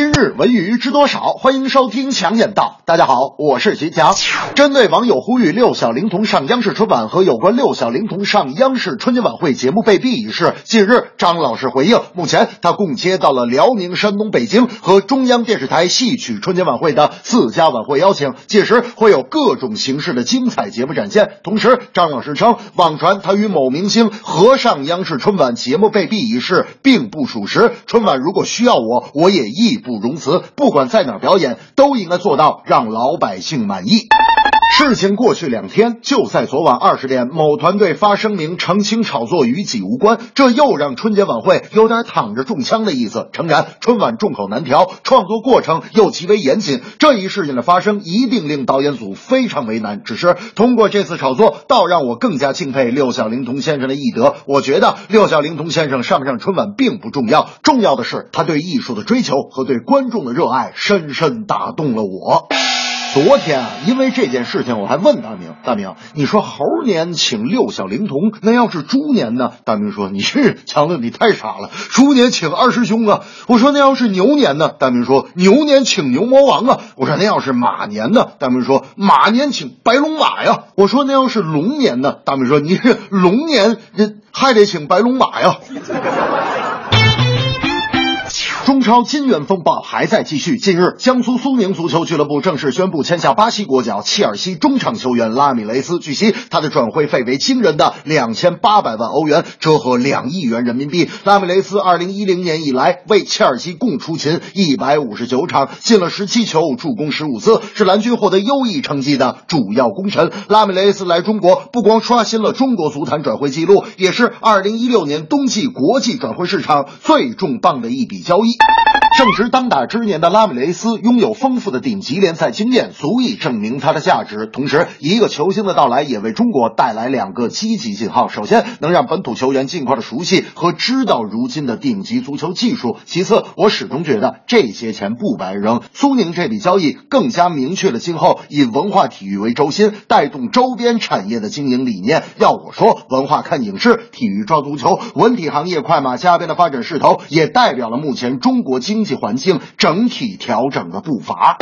今日文娱知多少？欢迎收听强眼道。大家好，我是徐强。针对网友呼吁六小龄童上央视春晚和有关六小龄童上央视春节晚会节目被毙一事，近日张老师回应，目前他共接到了辽宁、山东、北京和中央电视台戏曲春节晚会的四家晚会邀请，届时会有各种形式的精彩节目展现。同时，张老师称，网传他与某明星合上央视春晚节目被毙一事并不属实。春晚如果需要我，我也义不不容辞，不管在哪表演，都应该做到让老百姓满意。事情过去两天，就在昨晚二十点，某团队发声明澄清炒作与己无关，这又让春节晚会有点躺着中枪的意思。诚然，春晚众口难调，创作过程又极为严谨，这一事件的发生一定令导演组非常为难。只是通过这次炒作，倒让我更加敬佩六小龄童先生的艺德。我觉得六小龄童先生上不上春晚并不重要，重要的是他对艺术的追求和对观众的热爱，深深打动了我。昨天啊，因为这件事情，我还问大明：“大明，你说猴年请六小龄童，那要是猪年呢？”大明说：“你是强子，你太傻了。猪年请二师兄啊。”我说：“那要是牛年呢？”大明说：“牛年请牛魔王啊。”我说：“那要是马年呢？”大明说：“马年请白龙马呀。”我说：“那要是龙年呢？”大明说：“你是龙年，这还得请白龙马呀。”中超金元风暴还在继续。近日，江苏苏宁足球俱乐部正式宣布签下巴西国脚切尔西中场球员拉米雷斯。据悉，他的转会费为惊人的两千八百万欧元，折合两亿元人民币。拉米雷斯二零一零年以来为切尔西共出勤一百五十九场，进了十七球，助攻十五次，是蓝军获得优异成绩的主要功臣。拉米雷斯来中国，不光刷新了中国足坛转会纪录，也是二零一六年冬季国际转会市场最重磅的一笔交易。Thank you. 正值当打之年的拉米雷斯拥有丰富的顶级联赛经验，足以证明他的价值。同时，一个球星的到来也为中国带来两个积极信号：首先，能让本土球员尽快的熟悉和知道如今的顶级足球技术；其次，我始终觉得这些钱不白扔。苏宁这笔交易更加明确了今后以文化体育为轴心，带动周边产业的经营理念。要我说，文化看影视，体育抓足球，文体行业快马加鞭的发展势头，也代表了目前中国经济环境整体调整的步伐。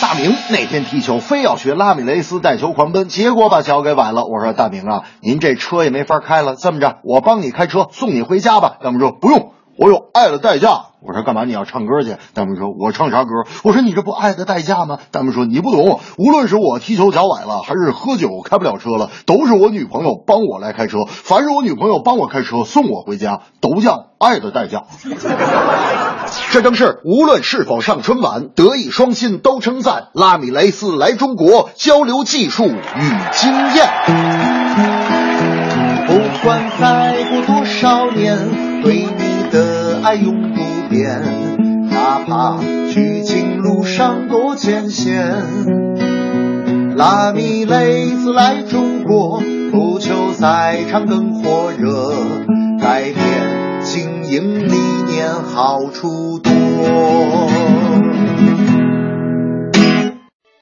大明那天踢球非要学拉米雷斯带球狂奔，结果把脚给崴了。我说大明啊，您这车也没法开了，这么着，我帮你开车送你回家吧。大明说不用，我有爱的代价。我说干嘛你要唱歌去？大明说，我唱啥歌？我说你这不爱的代价吗？大明说你不懂，无论是我踢球脚崴了，还是喝酒开不了车了，都是我女朋友帮我来开车。凡是我女朋友帮我开车送我回家，都叫爱的代价。这正是无论是否上春晚，德艺双馨都称赞拉米雷斯来中国交流技术与经验。不管再过多少年，对你的爱永不变，哪怕剧情路上多艰险。拉米雷斯来中国，足球赛场更火热，改变经营理念好处多。